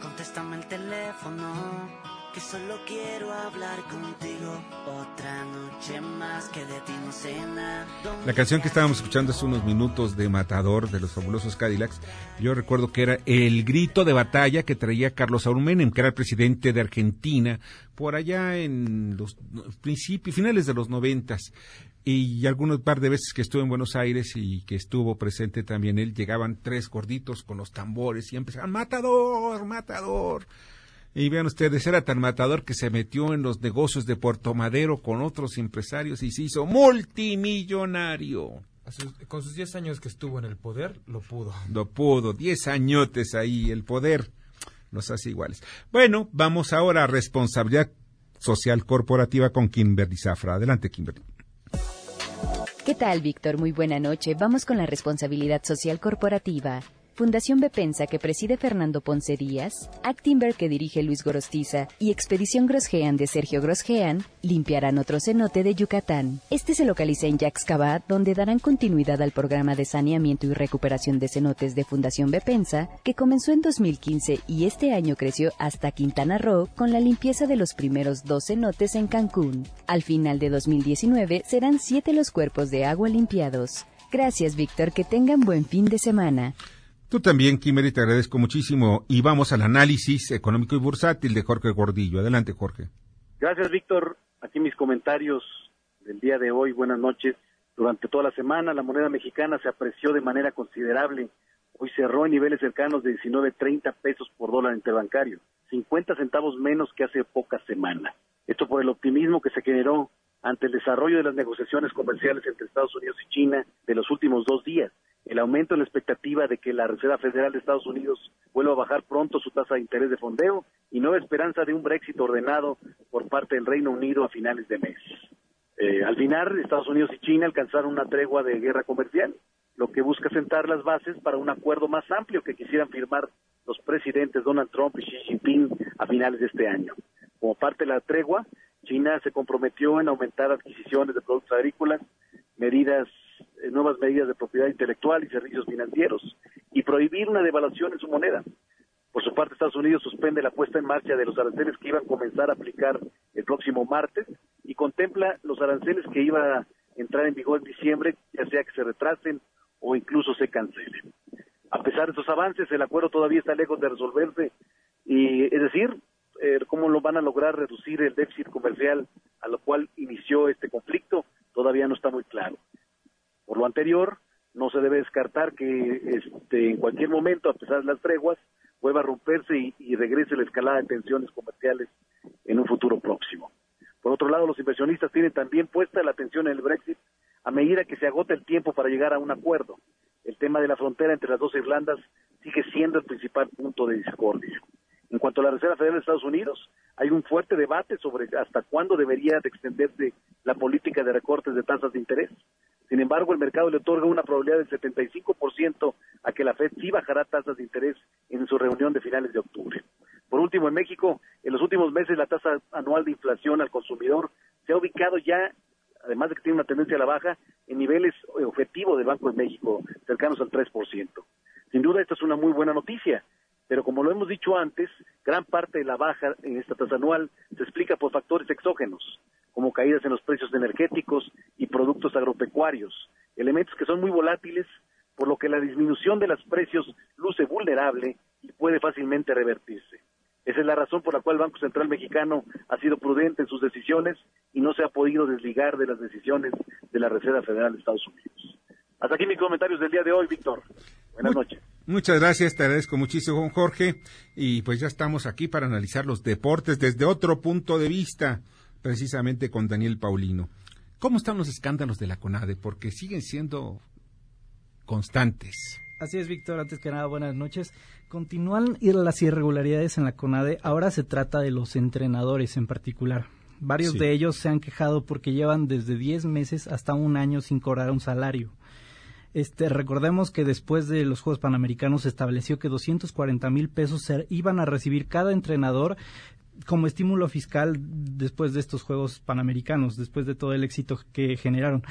contéstame el teléfono, que solo quiero hablar contigo. Otra noche más que de ti no sé nada. La canción que estábamos escuchando hace unos minutos de Matador de los fabulosos Cadillacs, yo recuerdo que era el grito de batalla que traía Carlos Saúl Menem, que era el presidente de Argentina, por allá en los principios, finales de los noventas. Y algunos par de veces que estuve en Buenos Aires y que estuvo presente también él, llegaban tres gorditos con los tambores y empezaban, Matador, Matador. Y vean ustedes, era tan matador que se metió en los negocios de Puerto Madero con otros empresarios y se hizo multimillonario. Con sus 10 años que estuvo en el poder, lo pudo. Lo pudo, diez añotes ahí, el poder nos hace iguales. Bueno, vamos ahora a responsabilidad social corporativa con Kimberly Zafra. Adelante, Kimberly. ¿Qué tal, Víctor? Muy buena noche. Vamos con la responsabilidad social corporativa. Fundación Bepensa que preside Fernando Ponce Díaz, Actimber que dirige Luis Gorostiza y Expedición Grosjean de Sergio Grosjean limpiarán otro cenote de Yucatán. Este se localiza en Yaxcabat, donde darán continuidad al programa de saneamiento y recuperación de cenotes de Fundación Bepensa, que comenzó en 2015 y este año creció hasta Quintana Roo con la limpieza de los primeros dos cenotes en Cancún. Al final de 2019 serán siete los cuerpos de agua limpiados. Gracias, Víctor. Que tengan buen fin de semana. Tú también, Kimberly, te agradezco muchísimo. Y vamos al análisis económico y bursátil de Jorge Gordillo. Adelante, Jorge. Gracias, Víctor. Aquí mis comentarios del día de hoy. Buenas noches. Durante toda la semana, la moneda mexicana se apreció de manera considerable. Hoy cerró en niveles cercanos de 19.30 pesos por dólar interbancario, 50 centavos menos que hace pocas semanas. Esto por el optimismo que se generó ante el desarrollo de las negociaciones comerciales entre Estados Unidos y China de los últimos dos días, el aumento en la expectativa de que la Reserva Federal de Estados Unidos vuelva a bajar pronto su tasa de interés de fondeo y nueva esperanza de un Brexit ordenado por parte del Reino Unido a finales de mes. Eh, al final, Estados Unidos y China alcanzaron una tregua de guerra comercial, lo que busca sentar las bases para un acuerdo más amplio que quisieran firmar los presidentes Donald Trump y Xi Jinping a finales de este año. Como parte de la tregua, China se comprometió en aumentar adquisiciones de productos agrícolas, medidas, nuevas medidas de propiedad intelectual y servicios financieros, y prohibir una devaluación en su moneda. Por su parte, Estados Unidos suspende la puesta en marcha de los aranceles que iban a comenzar a aplicar el próximo martes y contempla los aranceles que iban a entrar en vigor en diciembre, ya sea que se retrasen o incluso se cancelen. A pesar de estos avances, el acuerdo todavía está lejos de resolverse y, es decir, eh, cómo lo van a lograr reducir el déficit comercial a lo cual inició este conflicto todavía no está muy claro. Por lo anterior, no se debe descartar que este, en cualquier momento, a pesar de las treguas, vuelva a romperse y, y regrese la escalada de tensiones comerciales en un futuro próximo. Por otro lado, los inversionistas tienen también puesta la atención en el Brexit a medida que se agota el tiempo para llegar a un acuerdo. El tema de la frontera entre las dos Irlandas sigue siendo el principal punto de discordia. En cuanto a la Reserva Federal de Estados Unidos, hay un fuerte debate sobre hasta cuándo debería de extenderse la política de recortes de tasas de interés. Sin embargo, el mercado le otorga una probabilidad del 75% a que la Fed sí bajará tasas de interés en su reunión de finales de octubre. Por último, en México, en los últimos meses la tasa anual de inflación al consumidor se ha ubicado ya, además de que tiene una tendencia a la baja, en niveles eh, objetivos del Banco de México, cercanos al 3%. Sin duda, esta es una muy buena noticia, pero como lo hemos dicho antes, gran parte de la baja en esta tasa anual se explica por factores exógenos, como caídas en los precios energéticos y productos agropecuarios, elementos que son muy volátiles, por lo que la disminución de los precios luce vulnerable y puede fácilmente revertirse. Esa es la razón por la cual el Banco Central Mexicano ha sido prudente en sus decisiones y no se ha podido desligar de las decisiones de la Reserva Federal de Estados Unidos. Hasta aquí mis comentarios del día de hoy, Víctor. Buenas noches. Muchas gracias, te agradezco muchísimo, Jorge. Y pues ya estamos aquí para analizar los deportes desde otro punto de vista, precisamente con Daniel Paulino. ¿Cómo están los escándalos de la CONADE? Porque siguen siendo constantes. Así es, Víctor. Antes que nada, buenas noches. Continúan ir las irregularidades en la CONADE. Ahora se trata de los entrenadores en particular. Varios Sí. de ellos se han quejado porque llevan desde 10 meses hasta un año sin cobrar un salario. Este, recordemos que después de los Juegos Panamericanos se estableció que 240 mil pesos se iban a recibir cada entrenador como estímulo fiscal después de estos Juegos Panamericanos, después de todo el éxito que generaron.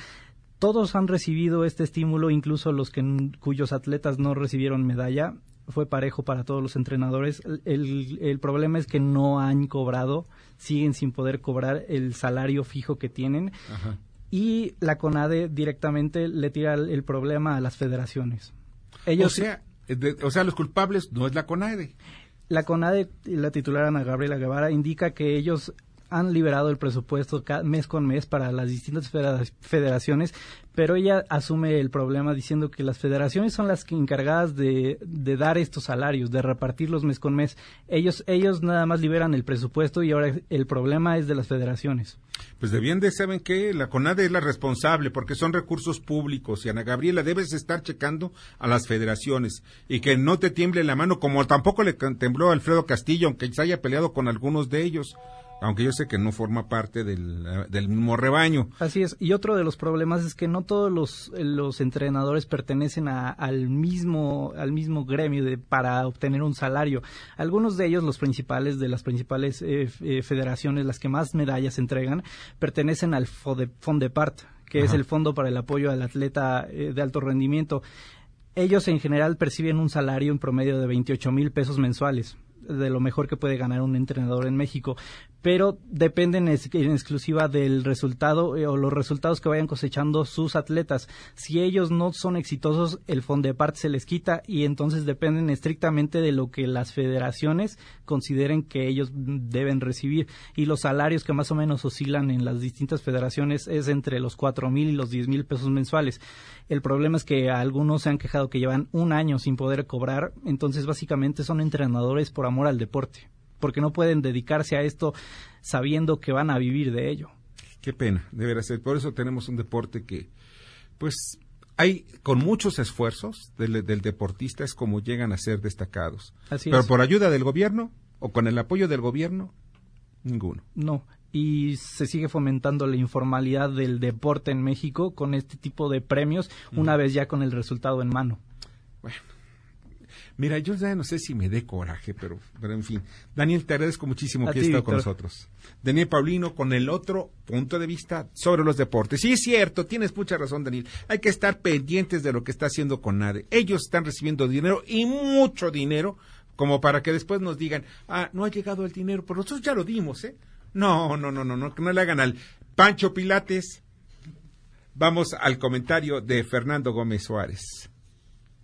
todos han recibido este estímulo, incluso los que cuyos atletas no recibieron medalla. Fue parejo para todos los entrenadores. El, el problema es que no han cobrado, siguen sin poder cobrar el salario fijo que tienen. Y la CONADE directamente le tira el, problema a las federaciones. Ellos, o sea, o sea, los culpables no es la CONADE. La CONADE, la titular Ana Gabriela Guevara, indica que ellos han liberado el presupuesto mes con mes para las distintas federaciones, pero ella asume el problema diciendo que las federaciones son las que encargadas de, dar estos salarios, de repartirlos mes con mes. Ellos, ellos nada más liberan el presupuesto y ahora el problema es de las federaciones. Pues de bien de saben que la CONADE es la responsable porque son recursos públicos y Ana Gabriela debes estar checando a las federaciones y que no te tiemble la mano como tampoco le tembló a Alfredo Castillo aunque se haya peleado con algunos de ellos aunque yo sé que no forma parte del, del, mismo rebaño. Así es, y otro de los problemas es que no todos los, los entrenadores pertenecen al, mismo, al mismo gremio de, para obtener un salario. Algunos de ellos, los principales de las principales eh, eh, federaciones, las que más medallas entregan, pertenecen al FONDEPART, que es el Fondo para el Apoyo al Atleta eh, de Alto Rendimiento. Ellos en general perciben un salario en promedio de 28 mil pesos mensuales de lo mejor que puede ganar un entrenador en México, pero dependen en exclusiva del resultado eh, o los resultados que vayan cosechando sus atletas. Si ellos no son exitosos, el Fondepart se les quita y entonces dependen estrictamente de lo que las federaciones consideren que ellos deben recibir. Y los salarios que más o menos oscilan en las distintas federaciones es entre los cuatro mil y los diez mil pesos mensuales. El problema es que algunos se han quejado que llevan un año sin poder cobrar, entonces básicamente son entrenadores por amor al deporte porque no pueden dedicarse a esto sabiendo que van a vivir de ello. Qué pena, deberá ser. Por eso tenemos un deporte que, pues, hay con muchos esfuerzos del, deportista es como llegan a ser destacados. Pero por ayuda del gobierno o con el apoyo del gobierno, ninguno. No, y se sigue fomentando la informalidad del deporte en México con este tipo de premios, una vez ya con el resultado en mano. Bueno, Mira, yo ya no sé si me dé coraje, pero, pero en fin. Daniel, te agradezco muchísimo que hayas estado con nosotros. Daniel Paulino con el otro punto de vista sobre los deportes. Sí, es cierto, tienes mucha razón, Daniel. Hay que estar pendientes de lo que está haciendo con NADE. Ellos están recibiendo dinero y mucho dinero como para que después nos digan, ah, no ha llegado el dinero, pero nosotros ya lo dimos, ¿eh? No, no, no, no, no, que no le hagan al Pancho Pilates. Vamos al comentario de Fernando Gómez Suárez.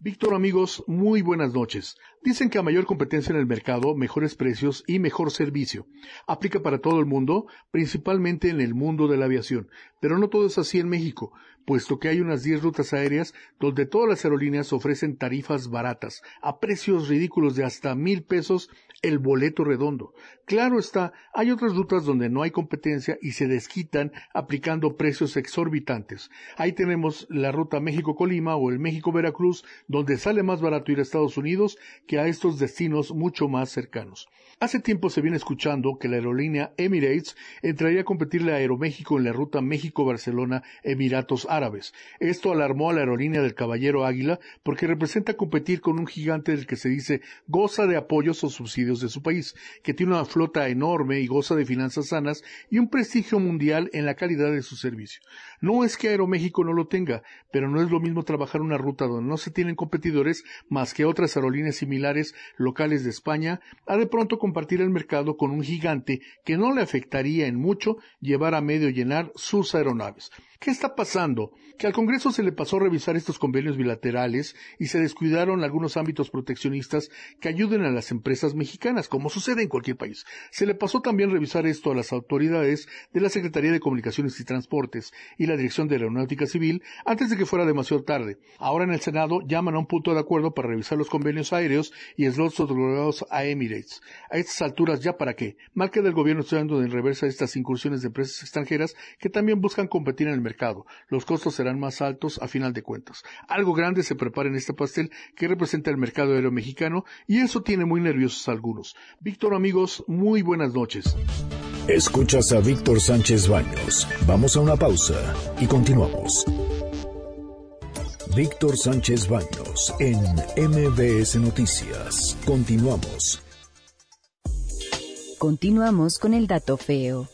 Víctor amigos, muy buenas noches. Dicen que a mayor competencia en el mercado, mejores precios y mejor servicio. Aplica para todo el mundo, principalmente en el mundo de la aviación. Pero no todo es así en México, puesto que hay unas 10 rutas aéreas donde todas las aerolíneas ofrecen tarifas baratas, a precios ridículos de hasta mil pesos el boleto redondo. Claro está, hay otras rutas donde no hay competencia y se desquitan aplicando precios exorbitantes. Ahí tenemos la ruta México-Colima o el México-Veracruz, donde sale más barato ir a Estados Unidos que a estos destinos mucho más cercanos. Hace tiempo se viene escuchando que la aerolínea Emirates entraría a competirle a Aeroméxico en la ruta México-Barcelona Emiratos Árabes. Esto alarmó a la aerolínea del Caballero Águila porque representa competir con un gigante del que se dice goza de apoyos o subsidios de su país, que tiene una flota enorme y goza de finanzas sanas y un prestigio mundial en la calidad de su servicio. No es que Aeroméxico no lo tenga, pero no es lo mismo trabajar una ruta donde no se tienen competidores más que otras aerolíneas similares locales de España, a de pronto compartir el mercado con un gigante que no le afectaría en mucho llevar a medio llenar sus aeronaves. ¿Qué está pasando? Que al Congreso se le pasó a revisar estos convenios bilaterales y se descuidaron algunos ámbitos proteccionistas que ayuden a las empresas mexicanas, como sucede en cualquier país. Se le pasó también revisar esto a las autoridades de la Secretaría de Comunicaciones y Transportes y la Dirección de Aeronáutica Civil antes de que fuera demasiado tarde. Ahora en el Senado llaman a un punto de acuerdo para revisar los convenios aéreos y slots otorgados a Emirates. A estas alturas, ¿ya para qué? Marca del gobierno está dando en reversa estas incursiones de empresas extranjeras que también buscan competir en el mercado. Los costos serán más altos a final de cuentas. Algo grande se prepara en este pastel que representa el mercado aéreo mexicano y eso tiene muy nerviosos a algunos. Víctor, amigos, muy buenas noches. Escuchas a Víctor Sánchez Baños. Vamos a una pausa y continuamos. Víctor Sánchez Baños en MBS Noticias. Continuamos. Continuamos con el dato feo.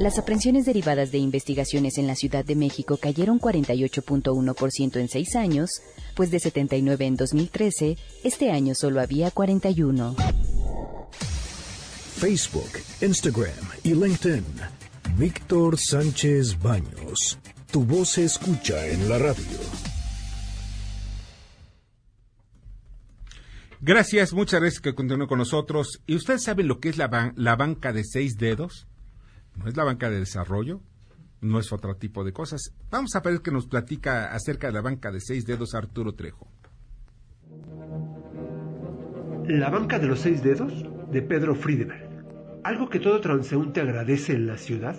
Las aprehensiones derivadas de investigaciones en la Ciudad de México cayeron 48.1% en seis años, pues de 79 en 2013, este año solo había 41. Facebook, Instagram y LinkedIn. Víctor Sánchez Baños. Tu voz se escucha en la radio. Gracias, muchas gracias que continúe con nosotros. ¿Y ustedes saben lo que es la, la banca de seis dedos? No es la banca de desarrollo, no es otro tipo de cosas. Vamos a ver que nos platica acerca de la banca de seis dedos Arturo Trejo. La banca de los seis dedos de Pedro Friedeberg. Algo que todo transeúnte agradece en la ciudad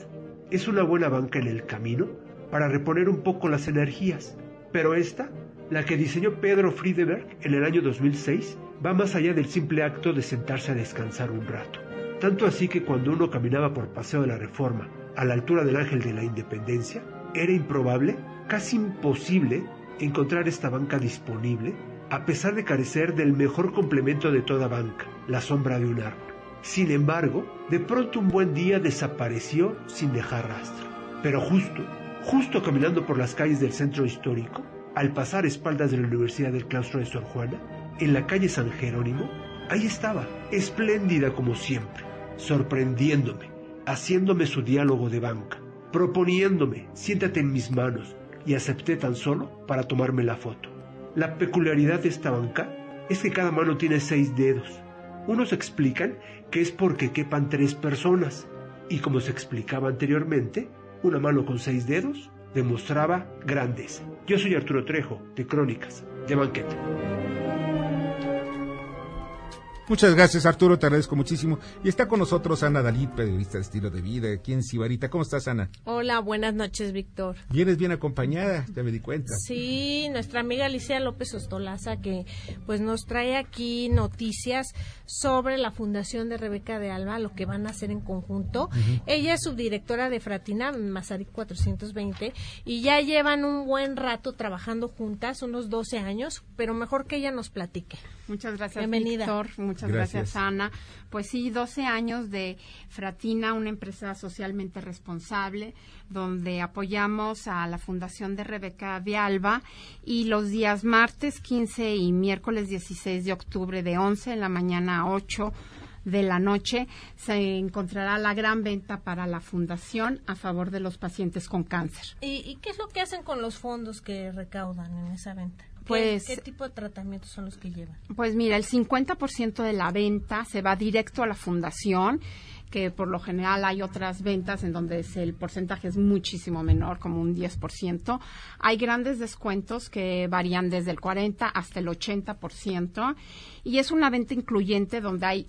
es una buena banca en el camino para reponer un poco las energías. Pero esta, la que diseñó Pedro Friedeberg en el año 2006, va más allá del simple acto de sentarse a descansar un rato. Tanto así que cuando uno caminaba por Paseo de la Reforma, a la altura del Ángel de la Independencia, era improbable, casi imposible, encontrar esta banca disponible, a pesar de carecer del mejor complemento de toda banca, la sombra de un árbol. Sin embargo, de pronto un buen día desapareció sin dejar rastro. Pero justo, justo caminando por las calles del centro histórico, al pasar espaldas de la Universidad del Claustro de Sor Juana, en la calle San Jerónimo, ahí estaba, espléndida como siempre, sorprendiéndome, haciéndome su diálogo de banca, proponiéndome, siéntate en mis manos, y acepté tan solo para tomarme la foto. La peculiaridad de esta banca es que cada mano tiene seis dedos. Unos explican que es porque quepan tres personas, y como se explicaba anteriormente, una mano con seis dedos demostraba grandeza. Yo soy Arturo Trejo, de Crónicas, de Banquete. Muchas gracias, Arturo, te agradezco muchísimo. Y está con nosotros Ana Dalí, periodista de estilo de vida, aquí en Sibarita. ¿Cómo estás, Ana? Hola, buenas noches, Víctor. Vienes bien acompañada, ya me di cuenta. Sí, nuestra amiga Alicia López Ostolaza, que pues nos trae aquí noticias sobre la fundación de Rebeca de Alba, lo que van a hacer en conjunto. Ella es subdirectora de Fratina, Mazarik 420, y ya llevan un buen rato trabajando juntas, unos 12 años, pero mejor que ella nos platique. Muchas gracias, Bienvenida. Víctor. Muchas gracias. Ana. Pues sí, 12 años de Fratina, una empresa socialmente responsable, donde apoyamos a la Fundación de Rebeca de Alba y los días martes 15 y miércoles 16 de octubre de 11 en la mañana a 8 de la noche se encontrará la gran venta para la fundación a favor de los pacientes con cáncer. ¿Y, y qué es lo que hacen con los fondos que recaudan en esa venta? ¿Qué- Pues- ¿Qué, tipo de tratamientos son los que llevan? Pues mira, el 50% de la venta se va directo a la fundación, que por lo general hay otras ventas en donde el porcentaje es muchísimo menor, como un 10%. Hay grandes descuentos que varían desde el 40 hasta el 80%. Y es una venta incluyente donde hay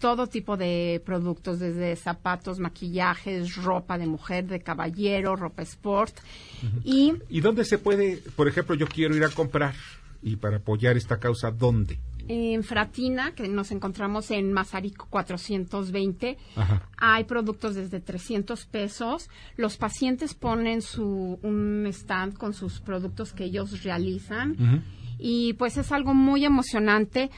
todo tipo de productos, desde zapatos, maquillajes, ropa de mujer, de caballero, ropa sport. Y ¿Y dónde se puede, por ejemplo, yo quiero ir a comprar y para apoyar esta causa, ¿dónde? En Fratina, que nos encontramos en Mazarico 420, Ajá. hay productos desde 300 pesos. Los pacientes ponen su un stand con sus productos que ellos realizan y pues es algo muy emocionante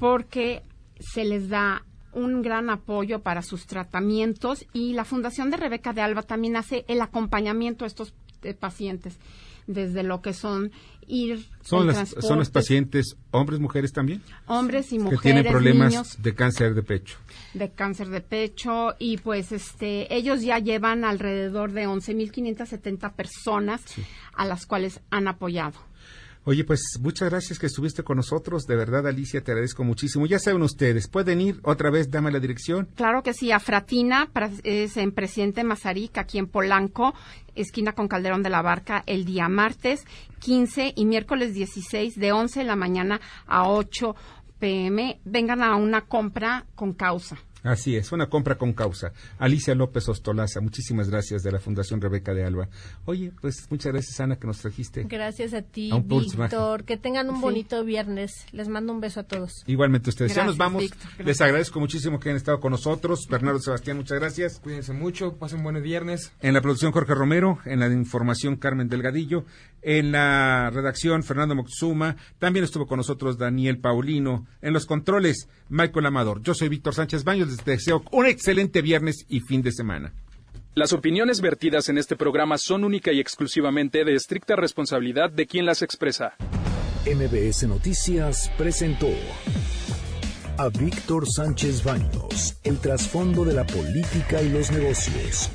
porque se les da un gran apoyo para sus tratamientos y la Fundación de Rebeca de Alba también hace el acompañamiento a estos eh, pacientes desde lo que son ir ¿Son las, ¿Son los transportes, pacientes hombres, mujeres también? hombres y que mujeres, tienen problemas niños de cáncer de pecho. de cáncer de pecho y pues este ellos ya llevan alrededor de 11.570 personas a las cuales han apoyado. Oye, pues muchas gracias que estuviste con nosotros. De verdad, Alicia, te agradezco muchísimo. Ya saben ustedes, pueden ir otra vez, dame la dirección. Claro que sí, a Fratina es en Presidente Mazarik, aquí en Polanco, esquina con Calderón de la Barca, el día martes 15 y miércoles 16 de 11 de la mañana a 8 pm. Vengan a una compra con causa. Así es, una compra con causa. Alicia López Ostolaza, muchísimas gracias de la Fundación Rebeca de Alba. Oye, pues muchas gracias, Ana, que nos trajiste. Gracias a ti, A Víctor. Que tengan un Sí. bonito viernes. Les mando un beso a todos. Igualmente ustedes. ya nos vamos. Víctor. Les agradezco muchísimo que hayan estado con nosotros. Bernardo Sebastián, muchas gracias. Cuídense mucho, pasen buenos viernes. En la producción Jorge Romero, en la información Carmen Delgadillo, en la redacción Fernando Moxuma, también estuvo con nosotros Daniel Paulino, en los controles Michael Amador. Yo soy Víctor Sánchez Baños, les deseo un excelente viernes y fin de semana. Las opiniones vertidas en este programa son única y exclusivamente de estricta responsabilidad de quien las expresa. MBS Noticias presentó a Víctor Sánchez Baños, el trasfondo de la política y los negocios